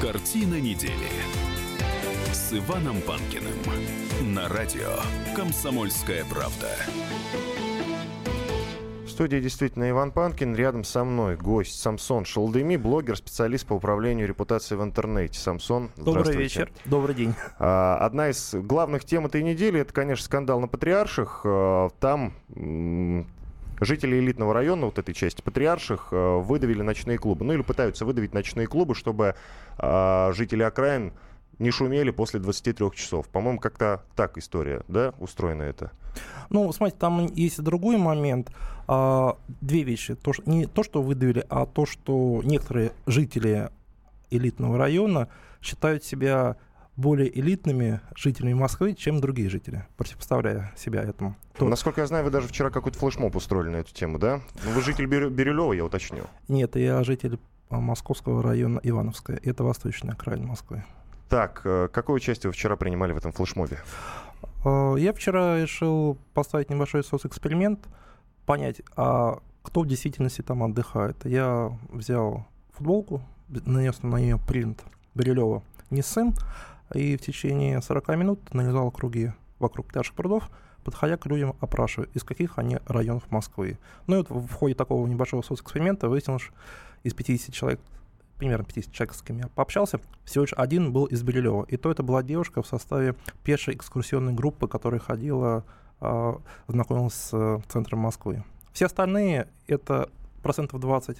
Картина недели с Иваном Панкиным на радио «Комсомольская правда». В студии действительно Иван Панкин. Рядом со мной гость Самсон Шалдыми, блогер, специалист по управлению репутацией в интернете. Самсон, Добрый вечер, добрый день. А, одна из главных тем этой недели, это, конечно, скандал на Патриарших. А, там жители элитного района, вот этой части Патриарших, а, выдавили ночные клубы. Ну или пытаются выдавить ночные клубы, чтобы жители окраин не шумели после 23 часов. По-моему, как-то так история, да, устроена это? Ну, смотрите, там есть другой момент. А, две вещи. То, что, не то, что выдавили, а то, что некоторые жители элитного района считают себя более элитными жителями Москвы, чем другие жители, противопоставляя себя этому. То... Насколько я знаю, вы даже вчера какой-то флешмоб устроили на эту тему, да? Ну, вы житель Бир... Бирюлева, я уточню. Нет, я житель а, московского района Ивановская. Это восточная окраина Москвы. Так, э, какое участие вы вчера принимали в этом флешмобе? Э, я вчера решил поставить небольшой соцэксперимент, понять, а кто в действительности там отдыхает. Я взял футболку, нанес на нее принт Бирюлева не сын, и в течение 40 минут нанизал круги вокруг пляжных прудов, подходя к людям, опрашивая, из каких они районов Москвы. Ну и вот в ходе такого небольшого соцэксперимента выяснилось, что из 50 человек примерно 50 человек, с кем я пообщался, всего лишь один был из Бирюлева. И то это была девушка в составе пешей экскурсионной группы, которая ходила, э, знакомилась с э, центром Москвы. Все остальные — это процентов 20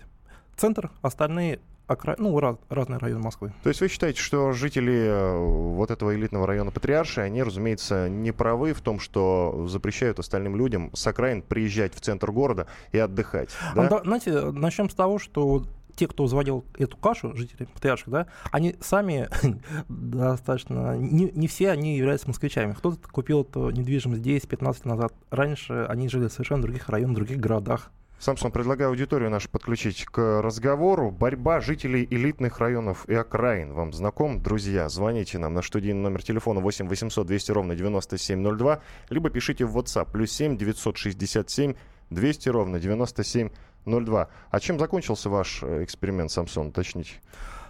центр, остальные окра... ну, раз, разные районы Москвы. То есть вы считаете, что жители э, вот этого элитного района Патриарши, они, разумеется, не правы в том, что запрещают остальным людям с окраин приезжать в центр города и отдыхать? Да? Да, знаете, начнем с того, что те, кто заводил эту кашу, жители Патриарших, да, они сами достаточно, не, не все они являются москвичами. Кто-то купил эту недвижимость 10-15 назад. Раньше они жили в совершенно других районах, в других городах. Самсон, предлагаю аудиторию нашу подключить к разговору. Борьба жителей элитных районов и окраин. Вам знаком? Друзья, звоните нам на студийный номер телефона 8 800 200 ровно 9702, либо пишите в WhatsApp плюс 7 967 200 ровно 9702. А чем закончился ваш э, эксперимент, Самсон, уточните?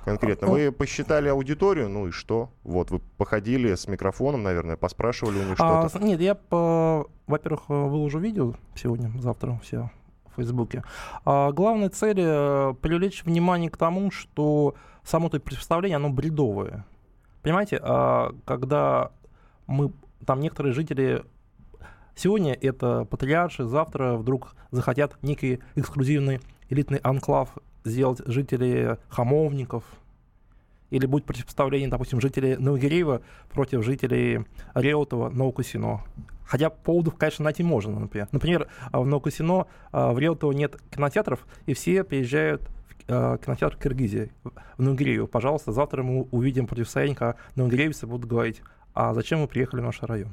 Конкретно. Вы посчитали аудиторию, ну и что? Вот, вы походили с микрофоном, наверное, поспрашивали у них а, что-то. Нет, я, по... во-первых, выложу видео сегодня, завтра все Фейсбуке. А главная цель э, — привлечь внимание к тому, что само это представление, оно бредовое. Понимаете, а когда мы, там некоторые жители Сегодня это патриарши, завтра вдруг захотят некий эксклюзивный элитный анклав сделать жители Хамовников, или будет противопоставление, допустим, жителей Новогиреева против жителей Реутова, Новокусино. Хотя поводов, конечно, найти можно, например. Например, в Новокусино, а, в Реутово нет кинотеатров, и все приезжают в а, кинотеатр Киргизии, в Новогиреево. Пожалуйста, завтра мы увидим противостояние, когда новогиреевцы будут говорить, а зачем вы приехали в наш район?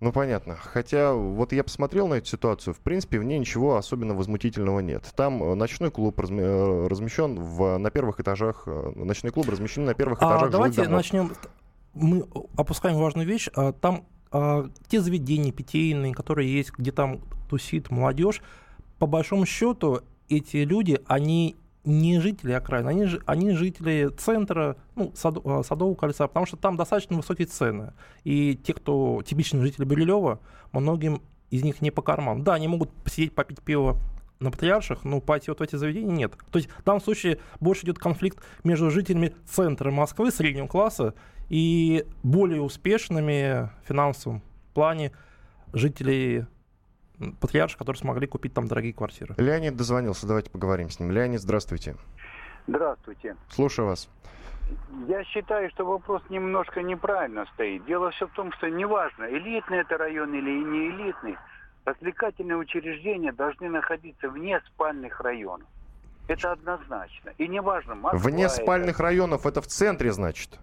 Ну, понятно. Хотя, вот я посмотрел на эту ситуацию, в принципе, в ней ничего особенно возмутительного нет. Там э, ночной клуб разми- э, размещен в, на первых этажах, э, ночной клуб размещен на первых этажах а, Давайте начнем. Мы опускаем важную вещь. А, там а, те заведения питейные, которые есть, где там тусит молодежь, по большому счету эти люди, они не жители окраины, они, они жители центра, ну, сад, а, Садового кольца, потому что там достаточно высокие цены. И те, кто типичные жители Бирюлева, многим из них не по карману. Да, они могут посидеть, попить пиво на патриарших, но пойти вот в эти заведения нет. То есть в данном случае больше идет конфликт между жителями центра Москвы, среднего класса, и более успешными в финансовом плане жителей патриарши, которые смогли купить там дорогие квартиры. Леонид дозвонился, давайте поговорим с ним. Леонид, здравствуйте. Здравствуйте. Слушаю вас. Я считаю, что вопрос немножко неправильно стоит. Дело все в том, что неважно, элитный это район или не элитный, развлекательные учреждения должны находиться вне спальных районов. Это однозначно. И неважно, Москва Вне спальных это... районов это в центре, значит?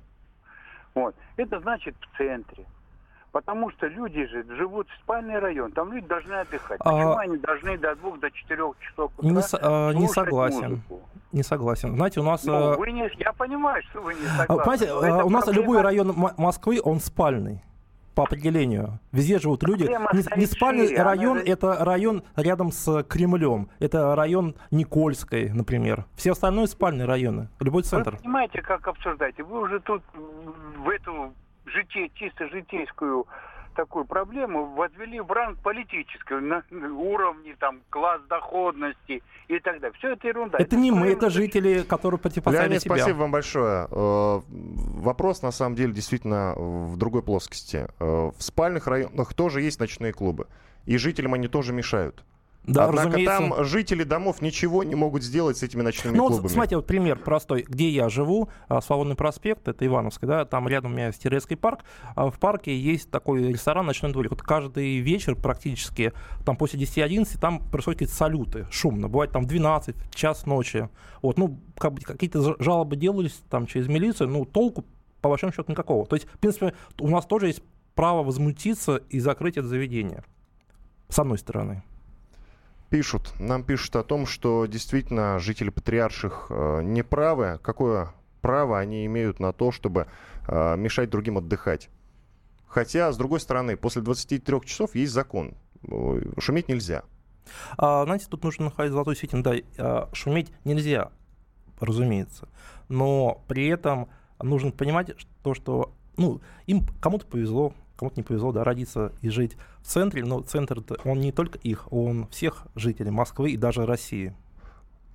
Вот. Это значит в центре. Потому что люди же живут в спальный район, там люди должны отдыхать. А... Почему они должны до двух, до четырех часов утра не, а, не согласен. Музыку? Не согласен. Знаете, у нас... Ну, вы не, я понимаю, что вы не а, согласны. Понимаете, у нас проблема... любой район Москвы, он спальный. По определению. Везде живут люди. Не, спальный район это район рядом с Кремлем. Это район Никольской, например. Все остальные спальные районы. Любой центр. Вы понимаете, как обсуждаете? Вы уже тут в эту житие, чисто житейскую такую проблему возвели в ранг политического, на уровне, там, класс доходности и так далее. Все это ерунда. Это не мы, это жители, которые противопоставили Леонид, себя. спасибо вам большое. Э, Вопрос, на самом деле, действительно в другой плоскости. Э, В спальных районах тоже есть ночные клубы. И жителям они тоже мешают. Да, Однако разумеется. там жители домов ничего не могут сделать с этими ночными Ну, вот клубами. смотрите, вот пример простой. Где я живу, а, Свободный проспект, это Ивановский, да, там рядом у меня есть Терецкий парк. А В парке есть такой ресторан «Ночной дворик». Вот каждый вечер практически, там после 10-11, там происходят какие-то салюты, шумно. Бывает там в 12, час ночи. Вот, ну, как бы какие-то жалобы делались там через милицию, ну, толку по большому счету никакого. То есть, в принципе, у нас тоже есть право возмутиться и закрыть это заведение. С одной стороны. Пишут, нам пишут о том, что действительно жители патриарших э, не правы. Какое право они имеют на то, чтобы э, мешать другим отдыхать? Хотя, с другой стороны, после 23 часов есть закон. Шуметь нельзя. А, знаете, тут нужно находить золотую середину. Да, а, шуметь нельзя, разумеется. Но при этом нужно понимать, что, что ну, им кому-то повезло, кому-то не повезло, да, родиться и жить в центре, но центр, он не только их, он всех жителей Москвы и даже России.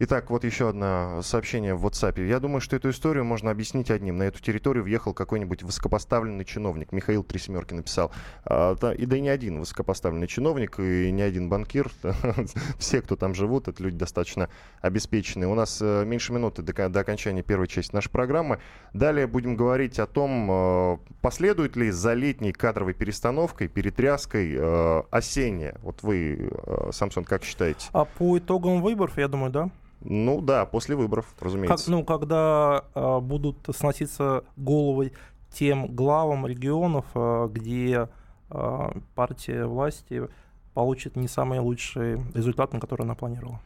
Итак, вот еще одно сообщение в WhatsApp. Я думаю, что эту историю можно объяснить одним. На эту территорию въехал какой-нибудь высокопоставленный чиновник. Михаил Три Семерки написал. А, и да и не один высокопоставленный чиновник, и не один банкир. Все, кто там живут, это люди достаточно обеспеченные. У нас э, меньше минуты до, до окончания первой части нашей программы. Далее будем говорить о том, э, последует ли за летней кадровой перестановкой, перетряской э, осенняя. Вот вы, Самсон, как считаете? А по итогам выборов, я думаю, да, Ну да, после выборов, Как, разумеется. ну, когда а, будут сноситься головы тем главам регионов, а, где а, партия власти получит не самый лучший результат, на который она планировала.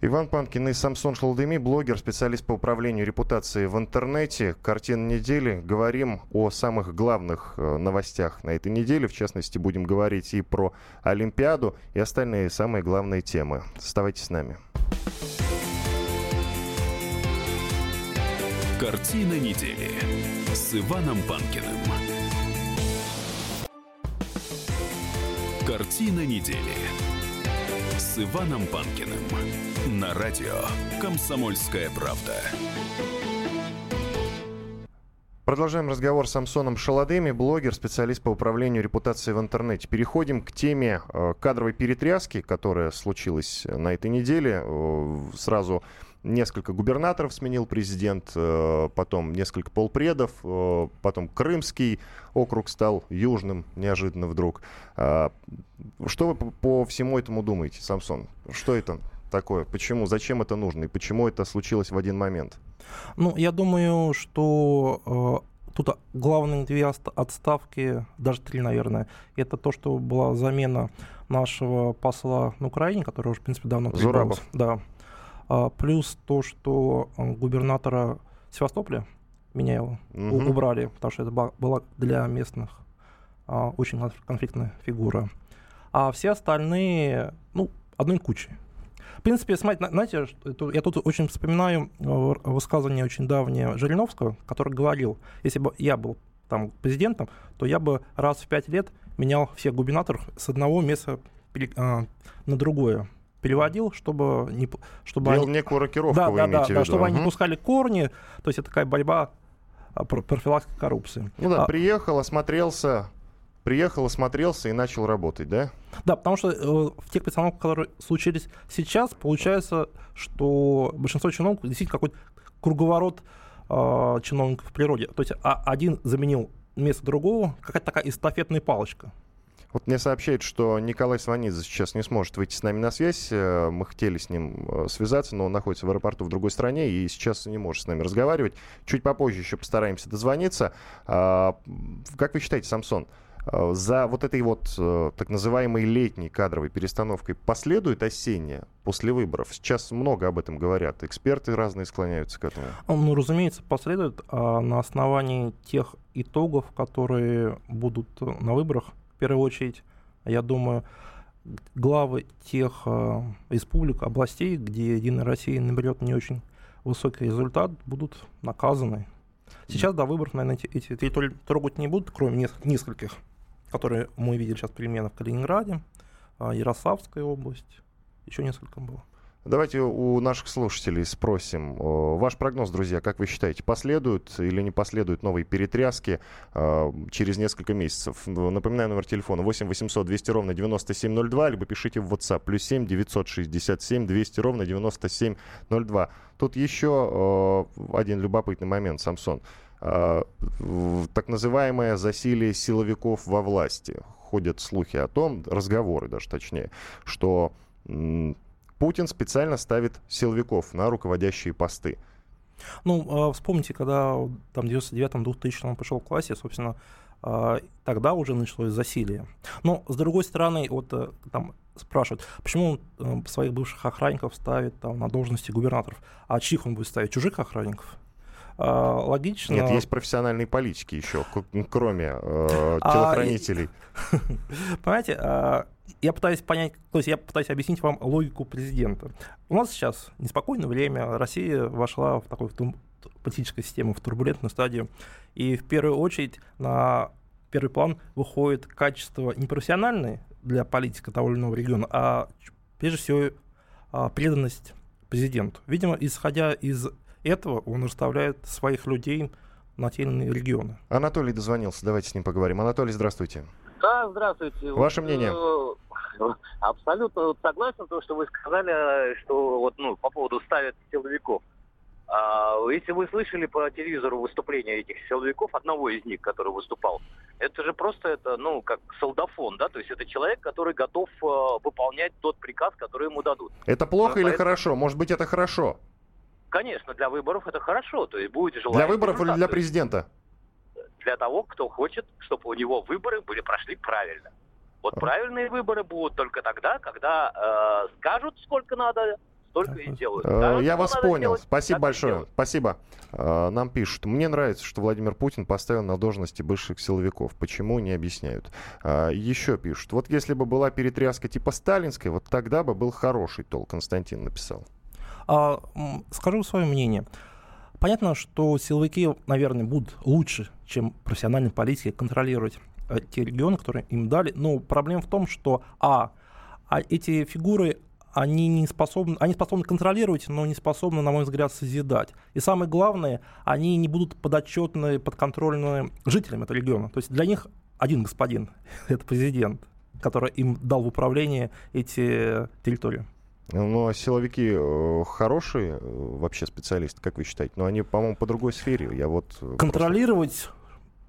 Иван Панкин и Самсон Шалдеми, блогер, специалист по управлению репутацией в интернете. Картина недели. Говорим о самых главных э, новостях на этой неделе. В частности, будем говорить и про Олимпиаду, и остальные самые главные темы. Оставайтесь с нами. Картина недели с Иваном Панкиным. Картина недели с Иваном Панкиным на радио «Комсомольская правда». Продолжаем разговор с Самсоном Шаладеми, блогер, специалист по управлению репутацией в интернете. Переходим к теме э, кадровой перетряски, которая случилась на этой неделе. Э, Сразу несколько губернаторов сменил президент, э, потом несколько полпредов, э, потом Крымский округ стал южным неожиданно вдруг. А, Что вы по- всему этому думаете, Самсон? Что это такое? Почему? Зачем это нужно? И почему это случилось в один момент? Ну, я думаю, что э, тут главные две отставки, даже три, наверное, это то, что была замена нашего посла на Украине, который уже, в принципе, давно Зурабов. Да. А, плюс то, что э, губернатора Севастополя меня его у- Мгм. убрали, потому что это была для местных а, очень конф- конфликтная фигура. А все остальные, ну, одной кучей. В принципе, смотрите, на- знаете, я тут очень вспоминаю э, высказывание очень давнее Жириновского, который говорил, если бы я был там президентом, то я бы раз в пять лет менял всех губернаторов с одного места а, на другое переводил, чтобы не чтобы Делал они- некую рокировку, да, вы да, да, да, чтобы они не пускали корни, то есть это такая борьба а, пр- профилактика коррупции. Ну да, А, приехал, осмотрелся, приехал, осмотрелся и начал работать, да? Да, потому что э, в тех перестановках, которые случились сейчас, получается, что большинство чиновников действительно какой-то круговорот э, чиновников в природе. То есть а, один заменил место другого, какая-то такая эстафетная палочка. Вот мне сообщают, что Николай Сванидзе сейчас не сможет выйти с нами на связь. Э, Мы хотели с ним э, связаться, но он находится в аэропорту в другой стране и сейчас не может с нами разговаривать. Чуть попозже еще постараемся дозвониться. А, Как вы считаете, Самсон, Э, за вот этой вот так называемой летней кадровой перестановкой последует осенняя после выборов? Сейчас много об этом говорят. Эксперты разные склоняются к этому. Ну, разумеется, последует а на основании тех итогов, которые будут на выборах, в первую очередь, я думаю, главы тех э, республик, областей, где Единая Россия наберет не очень высокий результат, будут наказаны. Сейчас до выборов, наверное, эти, территории трогать не будут, кроме нескольких которые мы видели сейчас перемены в Калининграде, а, Ярославская область, еще несколько было. Давайте у наших слушателей спросим. Ваш прогноз, друзья, как вы считаете, последуют или не последуют новые перетряски э, через несколько месяцев? Напоминаю, номер телефона 8 800 200 ровно 9702, либо пишите в WhatsApp плюс 7 967 200 ровно 9702. Тут еще э, один любопытный момент, Самсон. Э, так называемое засилие силовиков во власти. Ходят слухи о том, разговоры даже точнее, что Путин специально ставит силовиков на руководящие посты. Ну, а, вспомните, когда там в 99-м, 2000 он пришел в классе, собственно, а, тогда уже началось засилие. Но, с другой стороны, вот э, там спрашивают, почему он э, своих бывших охранников ставит там, на должности губернаторов, а чьих он будет ставить, чужих охранников? А, логично. Нет, есть профессиональные политики еще, кроме э, телохранителей. А, понимаете, а, я пытаюсь понять, то есть я пытаюсь объяснить вам логику президента. У нас сейчас неспокойное время, Россия вошла в такую политическую систему, в турбулентную стадию, и в первую очередь на первый план выходит качество не профессиональное для политика того или иного региона, а прежде всего а, преданность президенту. Видимо, исходя из этого он расставляет своих людей на те или иные регионы. Анатолий дозвонился, давайте с ним поговорим. Анатолий, здравствуйте. Да, здравствуйте. Ваше вот, мнение? Э, абсолютно согласен с тем, что вы сказали, что вот, ну, по поводу ставят силовиков. А, если вы слышали по телевизору выступление этих силовиков, одного из них, который выступал, это же просто это, ну, как солдафон, да, то есть это человек, который готов э, выполнять тот приказ, который ему дадут. Это плохо ну, или хорошо? Может быть, это хорошо? Конечно, для выборов это хорошо. То есть будет желание... Для выборов или для президента? Для того, кто хочет, чтобы у него выборы были прошли правильно. Вот правильные выборы будут только тогда, когда э, скажут, сколько надо, столько и делают. Скажут, Я вас понял. Делать, Спасибо большое. Спасибо. Э, нам пишут. Мне нравится, что Владимир Путин поставил на должности бывших силовиков. Почему, не объясняют. Э, еще пишут. Вот если бы была перетряска типа сталинской, вот тогда бы был хороший толк, Константин написал. А, скажу свое мнение. Понятно, что силовики, наверное, будут лучше, чем профессиональные политики, контролировать э, те регионы, которые им дали. Но проблема в том, что а, а эти фигуры они не способны, они способны контролировать, но не способны, на мой взгляд, созидать. И самое главное, они не будут подотчетны, подконтрольны жителям этого региона. То есть для них один господин, это президент, который им дал в управление эти территории. Ну, а силовики э, хорошие э, вообще специалисты, как вы считаете? Но они, по-моему, по другой сфере. Я вот э, Контролировать просто...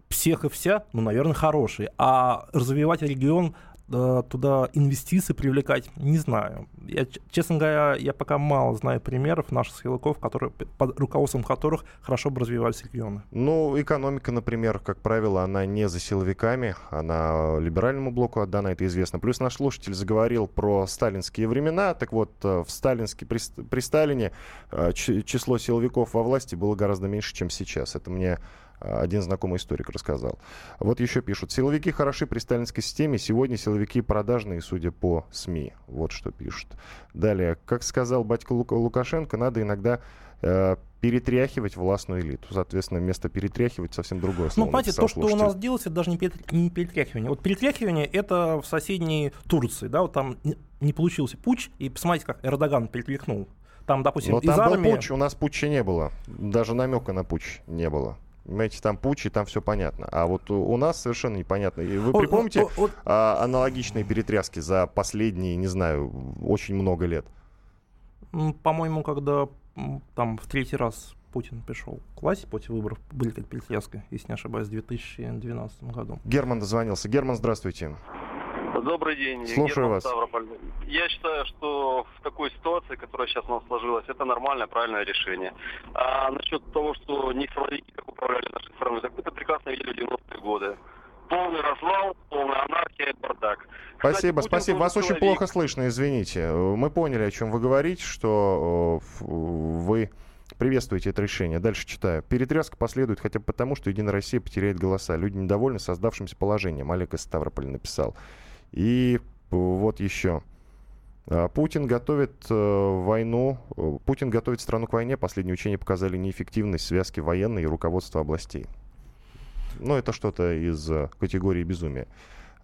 всех и вся, ну, наверное, хорошие. А развивать регион туда инвестиции привлекать, не знаю. Я, честно говоря, я пока мало знаю примеров наших силовиков, которые, под руководством которых хорошо бы развивались регионы. Ну, экономика, например, как правило, она не за силовиками, она либеральному блоку отдана, это известно. Плюс наш слушатель заговорил про сталинские времена. Так вот, э, в сталинский, при, при Сталине э, число силовиков во власти было гораздо меньше, чем сейчас. Это мне один знакомый историк рассказал. Вот еще пишут. Силовики хороши при сталинской системе. Сегодня силовики продажные, судя по СМИ. Вот что пишут. Далее. Как сказал батька Лукашенко, надо иногда э, перетряхивать властную элиту. Соответственно, вместо перетряхивать совсем другое слово. Ну, понимаете, то, что у нас делается, это даже не, перетряхивание. Вот перетряхивание это в соседней Турции, да, вот там не получился путь, и посмотрите, как Эрдоган перетряхнул. Там, допустим, Но там армии... был путь, у нас путча не было. Даже намека на путь не было. Понимаете, там пучи, там все понятно. А вот у нас совершенно непонятно. И вы припомните а, аналогичные перетряски за последние, не знаю, очень много лет? По-моему, когда там в третий раз Путин пришел к власти после выборов, были как перетряски, если не ошибаюсь, в 2012 году. Герман дозвонился. Герман, здравствуйте. Добрый день. Слушаю вас. Ставрополь. Я считаю, что в такой ситуации, которая сейчас у нас сложилась, это нормальное, правильное решение. А насчет того, что не силовики, как управляли нашей страной, так это прекрасно видели в 90-е годы. Полный развал, Спасибо, Путин спасибо. Вас очень человек. плохо слышно, извините. Мы поняли, о чем вы говорите, что э, вы приветствуете это решение. Дальше читаю. Перетряска последует хотя бы потому, что Единая Россия потеряет голоса. Люди недовольны создавшимся положением. Олег из Ставрополя написал. И вот еще. А, Путин готовит э, войну, э, Путин готовит страну к войне. Последние учения показали неэффективность связки военной и руководства областей. Ну, это что-то из э, категории безумия.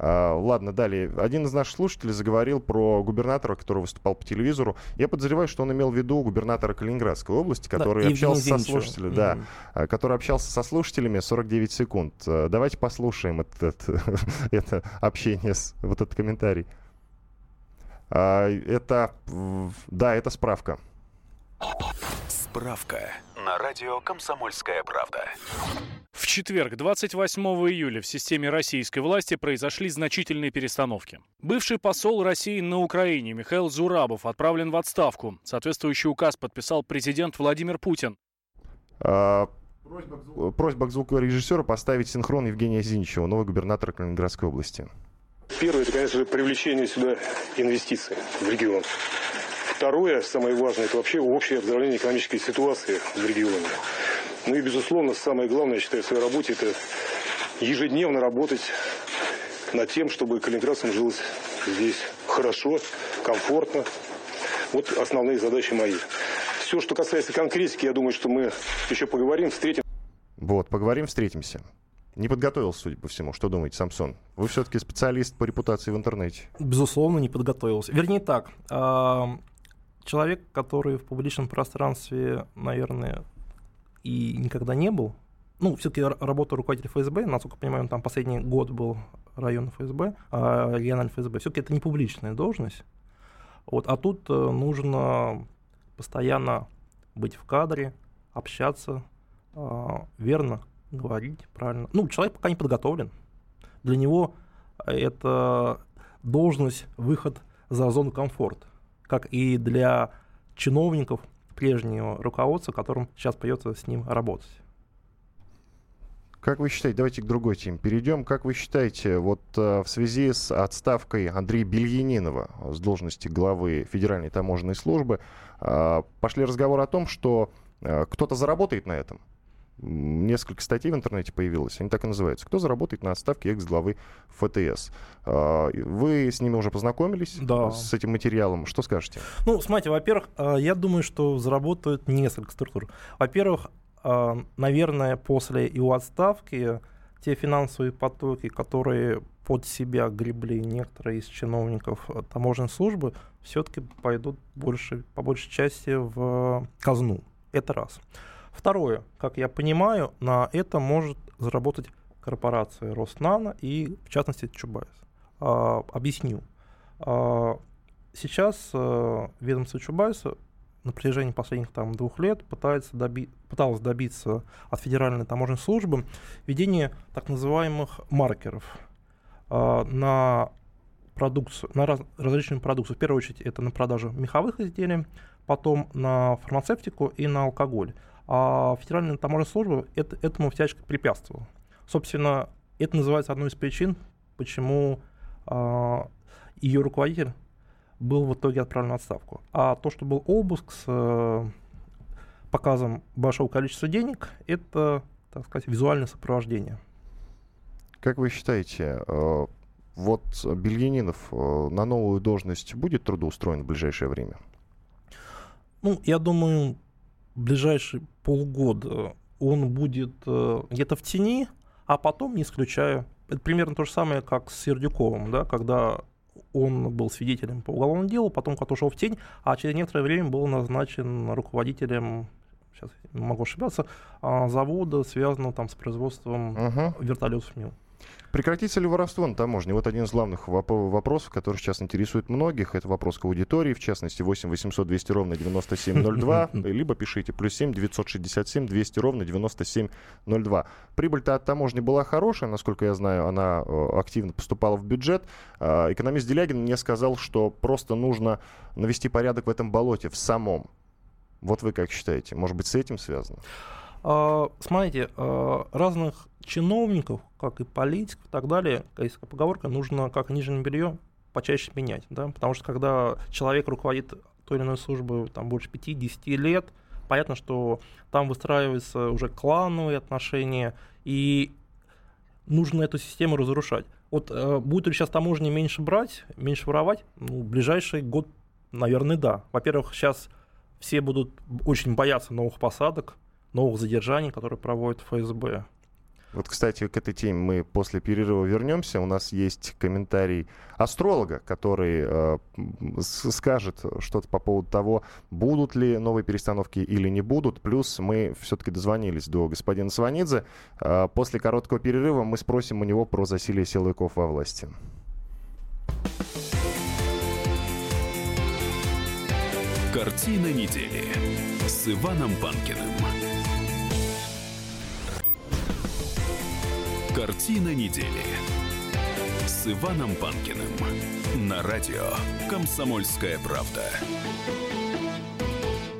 А, ладно, далее. Один из наших слушателей заговорил про губернатора, который выступал по телевизору. Я подозреваю, что он имел в виду губернатора Калининградской области, который Да, общался со слушателями. Да, а, который общался со слушателями 49 секунд. Э, Давайте послушаем этот, это общение, вот этот комментарий. А, Это, да, это справка. Справка на радио «Комсомольская правда». В четверг, 28 июля, в системе российской власти произошли значительные перестановки. Бывший посол России на Украине Михаил Зурабов отправлен в отставку. Соответствующий указ подписал президент Владимир Путин. А, Просьба к звукорежиссеру поставить синхрон Евгения Зиничева, новый губернатор Калининградской области. Первое, это, конечно же, привлечение сюда инвестиций в регион. Второе, самое важное, это вообще общее оздоровление экономической ситуации в регионе. Ну и, безусловно, самое главное, я считаю, в своей работе, это ежедневно работать над тем, чтобы калининградцам жилось здесь хорошо, комфортно. Вот основные задачи мои. Все, что касается конкретики, я думаю, что мы еще поговорим, встретим. Вот, поговорим, встретимся. Не подготовился, судя по всему. Что думаете, Самсон? Вы все-таки специалист по репутации в интернете. Безусловно, не подготовился. Вернее так, а, человек, который в публичном пространстве, наверное, и никогда не был, ну, все-таки работа руководителя ФСБ, насколько я понимаю, он там последний год был район ФСБ, а, региональный ФСБ, все-таки это не публичная должность. Вот, а тут э, нужно постоянно быть в кадре, общаться, а, верно говорить правильно. Ну, человек пока не подготовлен. Для него это должность, выход за зону комфорта, как и для чиновников прежнего руководства, которым сейчас придется с ним работать. Как вы считаете, давайте к другой теме перейдем. Как вы считаете, вот э, в связи с отставкой Андрея Бельянинова с должности главы Федеральной таможенной службы э, пошли разговоры о том, что э, кто-то заработает на этом? Несколько статей в интернете появилось, они так и называются. Кто заработает на отставке экс-главы ФТС? Э, Вы с ними уже познакомились, Да. с этим материалом? Что скажете? Ну, смотрите, во-первых, э, я думаю, что заработают несколько структур. Во-первых, э, наверное, после его отставки те финансовые потоки, которые под себя гребли некоторые из чиновников таможенной службы, все-таки пойдут больше, по большей части в казну. Это раз. Второе, как я понимаю, на это может заработать корпорация Роснано и, в частности, Чубайс. А, объясню. А, сейчас э, ведомство Чубайса на протяжении последних там, двух лет пытается доби- пыталось добиться от Федеральной таможенной службы введения так называемых маркеров а, на продукцию, на раз- различную продукцию. В первую очередь это на продажу меховых изделий, потом на фармацевтику и на алкоголь. А Федеральная таможенная служба это, этому всячески препятствовала. Собственно, это называется одной из причин, почему а, ее руководитель был в итоге отправлен в отставку. А то, что был обыск с э, показом большого количества денег, это, так сказать, визуальное сопровождение. Как вы считаете, э, вот Бельянинов э, на новую должность будет трудоустроен в ближайшее время? Ну, я думаю, ближайшие полгода он будет э, где-то в тени, а потом, не исключаю, это примерно то же самое, как с Сердюковым, да, когда он был свидетелем по уголовному делу, потом как ушел в тень, а через некоторое время был назначен руководителем, сейчас могу ошибаться, а, завода, связанного там с производством Мгм. вертолетов МИЛ. Прекратится ли воровство на таможне? Вот один из главных воп- вопросов, который сейчас интересует многих. Это вопрос к аудитории, в частности, 8 800 200 ровно 9702, либо пишите плюс 7 967 200 ровно 9702. Прибыль-то от таможни была хорошая, насколько я знаю, она э, активно поступала в бюджет. А, Экономист Делягин мне сказал, что просто нужно навести порядок в этом болоте, в самом. Вот вы как считаете? Может быть, с этим связано? А, Смотрите, а, разных чиновников, как и политиков и так далее, есть поговорка, нужно как нижнее белье почаще менять, да, потому что когда человек руководит той или иной службой там больше 5-10 лет, понятно, что там выстраиваются уже клановые отношения, и нужно эту систему разрушать. Вот э, будет ли сейчас таможни меньше брать, меньше воровать? Ну, ближайший год, наверное, да. Во-первых, сейчас все будут очень бояться новых посадок, новых задержаний, которые проводит ФСБ. Вот, кстати, к этой теме мы после перерыва вернемся. У нас есть комментарий астролога, который э, скажет что-то по поводу того, будут ли новые перестановки или не будут. Плюс мы все-таки дозвонились до господина Сванидзе. Э, после короткого перерыва мы спросим у него про засилие силовиков во власти. Картина недели с Иваном Панкиным. Картина недели с Иваном Панкиным на радио «Комсомольская правда».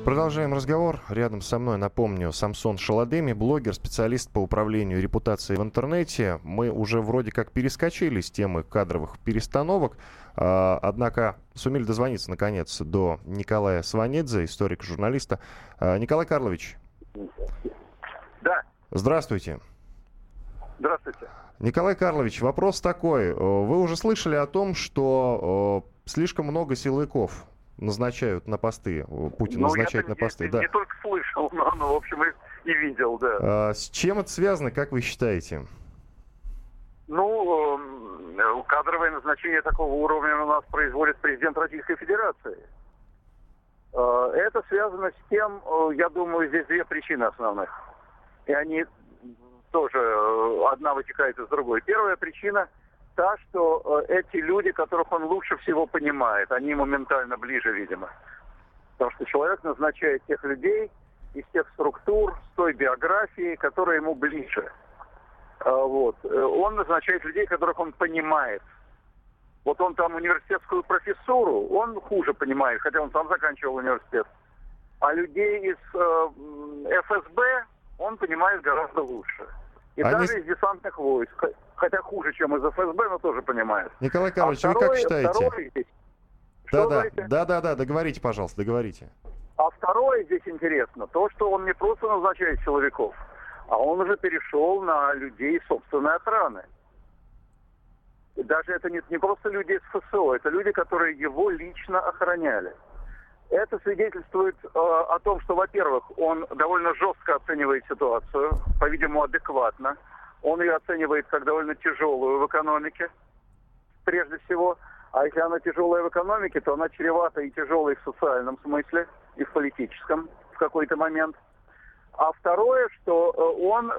Продолжаем разговор. Рядом со мной, напомню, Самсон Шаладеми, блогер, специалист по управлению репутацией в интернете. Мы уже вроде как перескочили с темы кадровых перестановок, а, однако сумели дозвониться, наконец, до Николая Сванидзе, историка-журналиста. А, Николай Карлович. Да. Здравствуйте. Здравствуйте. Николай Карлович, вопрос такой. Э, вы уже слышали о том, что э, слишком много силовиков назначают на посты, э, Путин ну, назначает на посты. Не, да. не только слышал, но, но, в общем, и, и видел, да. А, с чем это связано, как вы считаете? Ну, кадровое назначение такого уровня у нас производит президент Российской Федерации. Это связано с тем, я думаю, здесь две причины основных. И они тоже э, одна вытекает из другой. Первая причина та, что э, эти люди, которых он лучше всего понимает, они моментально ближе, видимо. Потому что человек назначает тех людей из тех структур, с той биографией, которая ему ближе. А, вот. Э, он назначает людей, которых он понимает. Вот он там университетскую профессуру, он хуже понимает, хотя он сам заканчивал университет. А людей из э, ФСБ он понимает гораздо лучше. И Они... даже из десантных войск. Хотя хуже, чем из ФСБ, но тоже понимает. Николай а Карлович, а второй, вы как считаете? Второй да, да, да, да, да, договорите, пожалуйста, договорите. А второе здесь интересно, то, что он не просто назначает силовиков, а он уже перешел на людей собственной охраны. И даже это не, не просто люди из ФСО, это люди, которые его лично охраняли. Это свидетельствует э, о том, что, во-первых, он довольно жестко оценивает ситуацию, по-видимому, адекватно. Он ее оценивает как довольно тяжелую в экономике, прежде всего. А если она тяжелая в экономике, то она чревата и тяжелой в социальном смысле, и в политическом в какой-то момент. А второе, что э, он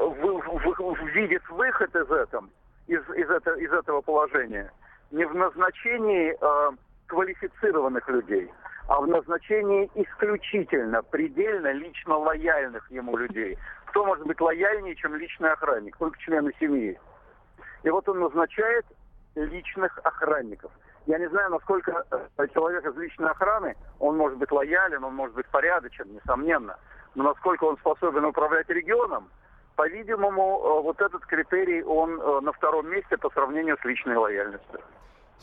видит выход из, этом, из, из, это, из этого положения не в назначении э, квалифицированных людей, а в назначении исключительно, предельно лично лояльных ему людей. Кто может быть лояльнее, чем личный охранник? Только члены семьи. И вот он назначает личных охранников. Я не знаю, насколько э, человек из личной охраны, он может быть лоялен, он может быть порядочен, несомненно. Но насколько он способен управлять регионом, по-видимому, э, вот этот критерий, он э, на втором месте по сравнению с личной лояльностью.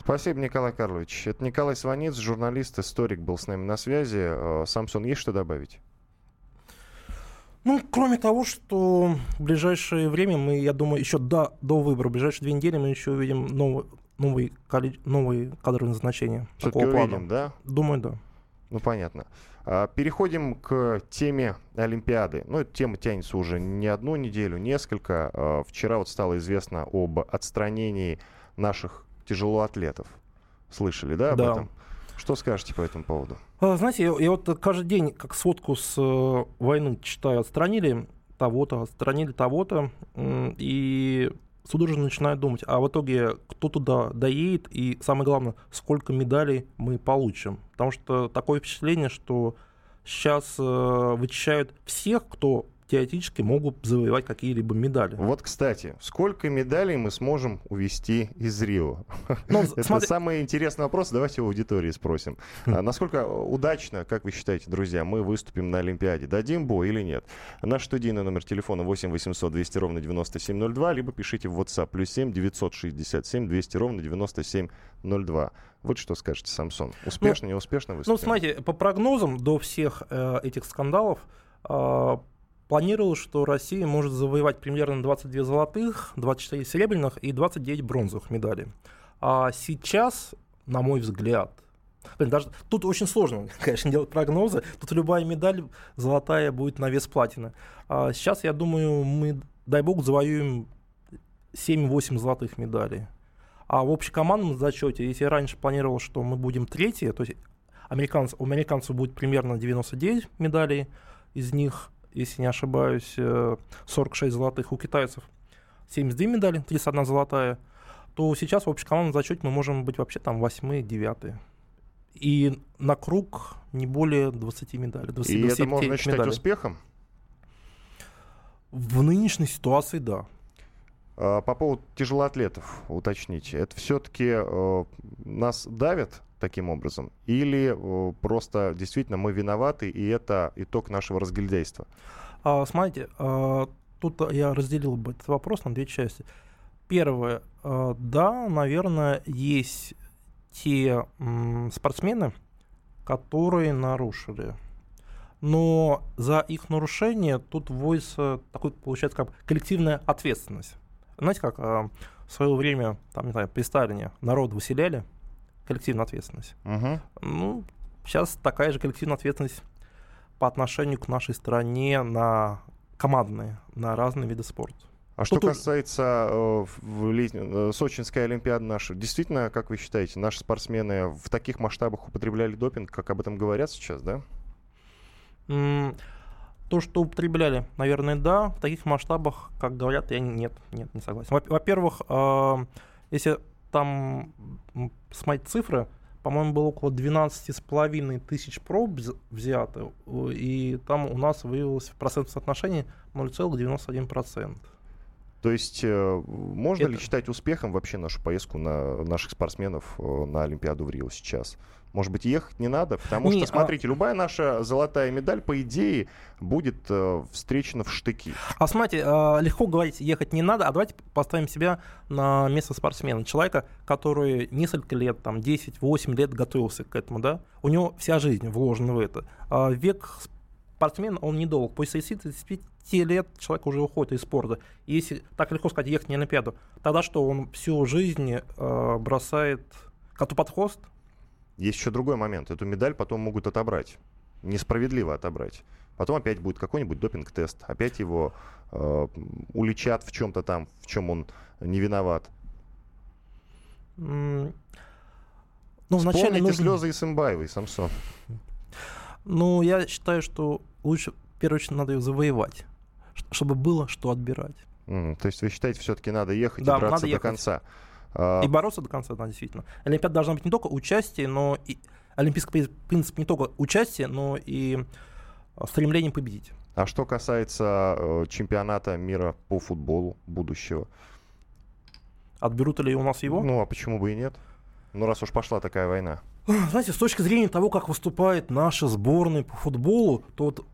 Спасибо, Николай Карлович. Это Николай Сванец, журналист, историк был с нами на связи. Э, Самсон, есть что добавить? Ну, кроме того, что в ближайшее время мы, я думаю, еще до, до выбора, в ближайшие две недели мы еще увидим новый, новый, новые кадровые назначения. Все-таки увидим, да? Думаю, да. Ну, понятно. А, переходим к теме Олимпиады. Ну, эта тема тянется уже не одну неделю, несколько. А, вчера вот стало известно об отстранении наших тяжелоатлетов. Слышали, да, об да. этом? Что скажете по этому поводу? А, знаете, я, я вот каждый день как сводку с э, войны читаю. Отстранили того-то, отстранили того-то, и судорожно начинаю думать, а в итоге кто туда доедет, и самое главное, сколько медалей мы получим. Потому что такое впечатление, что сейчас э, вычищают всех, кто теоретически могут завоевать какие-либо медали. Вот, кстати, сколько медалей мы сможем увести из Рио? Ну, Это смотри- самый интересный вопрос. Давайте у аудитории спросим. А Насколько удачно, как вы считаете, друзья, мы выступим на Олимпиаде? Дадим бой или нет? Наш студийный номер телефона 8 800 200 ровно 9702, либо пишите в WhatsApp плюс 7 967 200 ровно 9702. Вот что скажете, Самсон. Успешно, неуспешно Ну, выступим? смотрите, по прогнозам до всех э, этих скандалов э, планировалось, что Россия может завоевать примерно 22 золотых, 24 серебряных и 29 бронзовых медалей. А сейчас, на мой взгляд, блин, даже тут очень сложно, конечно, делать прогнозы. Тут любая медаль золотая будет на вес платины. А сейчас, я думаю, мы, дай бог, завоюем 7-8 золотых медалей. А в общекомандном зачете, если я раньше планировал, что мы будем третьи, то есть американцы, у американцев будет примерно 99 медалей, из них, если не ошибаюсь, э, 46 золотых, у китайцев 72 медали, 31 золотая, то сейчас в общекомандном зачете мы можем быть вообще там 8 9 И на круг не более 20 медалей. 20, И это 29 можно считать медалей. успехом? В нынешней ситуации, да. А, По поводу тяжелоатлетов, уточните, это все-таки нас давят таким образом? Или э, просто действительно мы виноваты, и это итог нашего разгильдяйства? А, смотрите, а, тут я разделил бы этот вопрос на две части. Первое, а, да, наверное, есть те м, спортсмены, которые нарушили. Но за их нарушение тут вводится такой, получается, как коллективная ответственность. Знаете, как а, в свое время, там, не знаю, при Сталине народ выселяли, коллективная ответственность. Мгм. Ну, сейчас такая же коллективная ответственность по отношению к нашей стране на командные, на разные виды спорта. А что Тут касается э, в летней- э, Сочинской Олимпиады нашей, действительно, как вы считаете, наши спортсмены в таких масштабах употребляли допинг, как об этом говорят сейчас, да? М, То, что употребляли, наверное, да. В таких масштабах, как говорят, я нет, нет, не согласен. Во- Во-первых, а, если там смотреть цифры, по-моему, было около 12,5 тысяч проб вз- взято, э, и там у нас выявилось в процентном соотношении 0,91%. То есть э, можно ли Это- считать успехом вообще нашу поездку на наших спортсменов э, на Олимпиаду в Рио сейчас? Может быть, ехать не надо? Потому Не, что, а- смотрите, любая наша золотая медаль, по идее, будет э, встречена в штыки. А смотрите, а, легко говорить, ехать не надо, а давайте поставим себя на место спортсмена. Человека, который несколько лет, там, 10-8 лет готовился к этому, да, у него вся жизнь вложена в это. А Век спортсмена, он недолг. После 35 лет человек уже уходит из спорта. И если так легко сказать, ехать на Олимпиаду, тогда что, он всю жизнь э, бросает коту под хвост? Есть еще другой момент. Эту медаль потом могут отобрать. Несправедливо отобрать. Потом опять будет какой-нибудь допинг-тест. Опять его э, уличат в чем-то там, в чем он не виноват. М, Ну, Вспомните нужно... слезы Исымбаевой, Самсон. Ну, я считаю, что лучше, в первую очередь, надо ее завоевать, чтобы было что отбирать. М, то есть вы считаете, все-таки надо ехать Да, и драться надо до ехать. конца? А, И бороться до конца, да, действительно. Олимпиада должна быть не только участие, но и... Олимпийский при- принцип не только участие, но и а, стремление победить. А что касается э, чемпионата мира по футболу будущего? Отберут ли у нас его? Ну, а почему бы и нет? Ну, раз уж пошла такая война. Знаете, с точки зрения того, как выступает наша сборная по футболу, то вот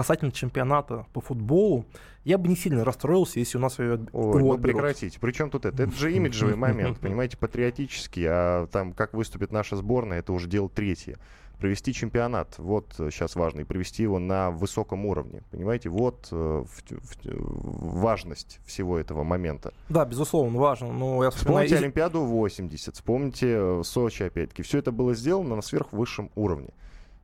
касательно чемпионата по футболу, я бы не сильно расстроился, если у нас ее Ой, его ну отберут. прекратите. Причем тут это? Это же имиджевый момент, понимаете, патриотический. А там, как выступит наша сборная, это уже дело третье. Провести чемпионат, вот сейчас важно, и провести его на высоком уровне. Понимаете, вот э, в- в- важность всего этого момента. Да, безусловно, важно. Но я вспоминаю... Вспомните Олимпиаду 80, вспомните э, Сочи опять-таки. Все это было сделано на сверхвысшем уровне.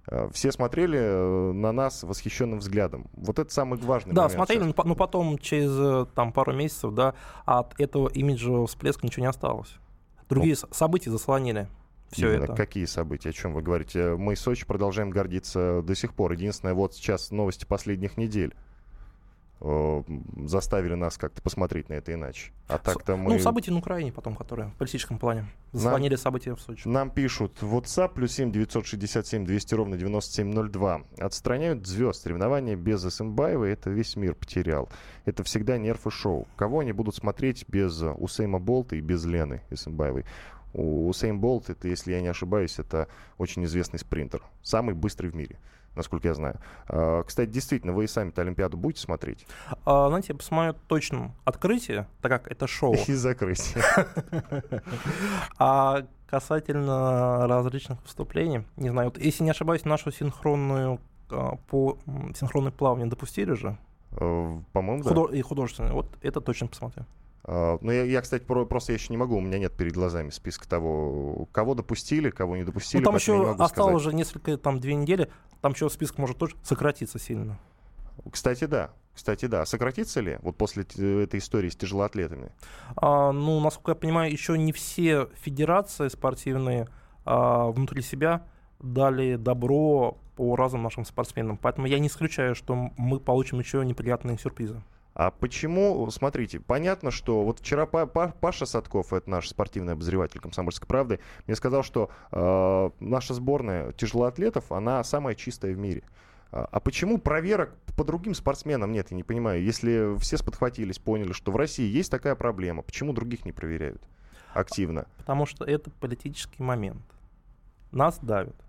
Э, Все смотрели э, на нас восхищенным взглядом. Вот это самый важный Да, момент. смотрели, сейчас. но, по- но потом через э, там, пару месяцев, да, от этого имиджевого всплеска ничего не осталось. Другие с- события заслонили все Именно это. Какие события, о чем вы говорите? Мы Сочи продолжаем гордиться до сих пор. Единственное, вот сейчас новости последних недель. Э, заставили нас как-то посмотреть на это иначе. А так-то мы... Ну, события на Украине потом, которые в политическом плане. Заслонили нам, события в Сочи. Нам пишут WhatsApp плюс 7 967 200 ровно 9702. Отстраняют звезд. Соревнования без Исымбаева это весь мир потерял. Это всегда нерв и шоу. Кого они будут смотреть без Усейма Болта и без Лены Исымбаевой? У Усейм Болт, это, если я не ошибаюсь, это очень известный спринтер. Самый быстрый в мире насколько я знаю. А, кстати, действительно, вы и сами-то Олимпиаду будете смотреть? А, знаете, я посмотрю точно открытие, так как это шоу. И закрытие. А касательно различных выступлений, не знаю, вот, если не ошибаюсь, нашу синхронную а, по синхронной плаванию допустили же? Э, по-моему, да. И художественную. Вот это точно посмотрю. Uh, ну, я, я, кстати, про, просто я еще не могу, у меня нет перед глазами списка того, кого допустили, кого не допустили. Ну, там еще осталось сказать. уже несколько, там, две недели, там еще список может тоже сократиться сильно. Кстати, да. Кстати, да. Сократится ли вот после этой истории с тяжелоатлетами? А, ну, насколько я понимаю, еще не все федерации спортивные а, внутри себя дали добро по разным нашим спортсменам. Поэтому я не исключаю, что мы получим еще неприятные сюрпризы. А почему, смотрите, понятно, что вот вчера Паша Садков, это наш спортивный обозреватель «Комсомольской правды», мне сказал, что э, наша сборная тяжелоатлетов, она самая чистая в мире. А, а почему проверок по другим спортсменам нет, я не понимаю. Если все сподхватились, поняли, что в России есть такая проблема, почему других не проверяют активно? Потому что это политический момент. Нас давят.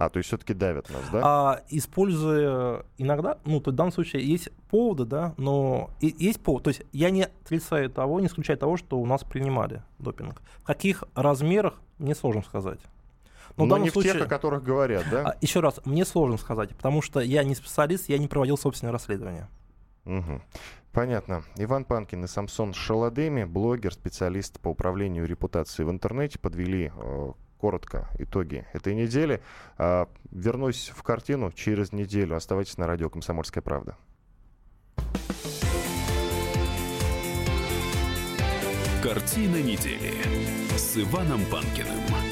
А, то есть все-таки давят нас, да? А, используя иногда, ну, то в данном случае есть поводы, да, но и, есть повод. То есть я не отрицаю того, не исключаю того, что у нас принимали допинг. В каких размерах, мне сложно сказать. Но, но не случае, в тех, о которых говорят, да? А, еще раз, мне сложно сказать, потому что я не специалист, я не проводил собственное расследование. Угу. Понятно. Иван Панкин и Самсон Шаладеми, блогер, специалист по управлению репутацией в интернете, подвели э, коротко итоги этой недели. А, вернусь в картину через неделю. Оставайтесь на радио «Комсомольская правда». Картина недели с Иваном Панкиным.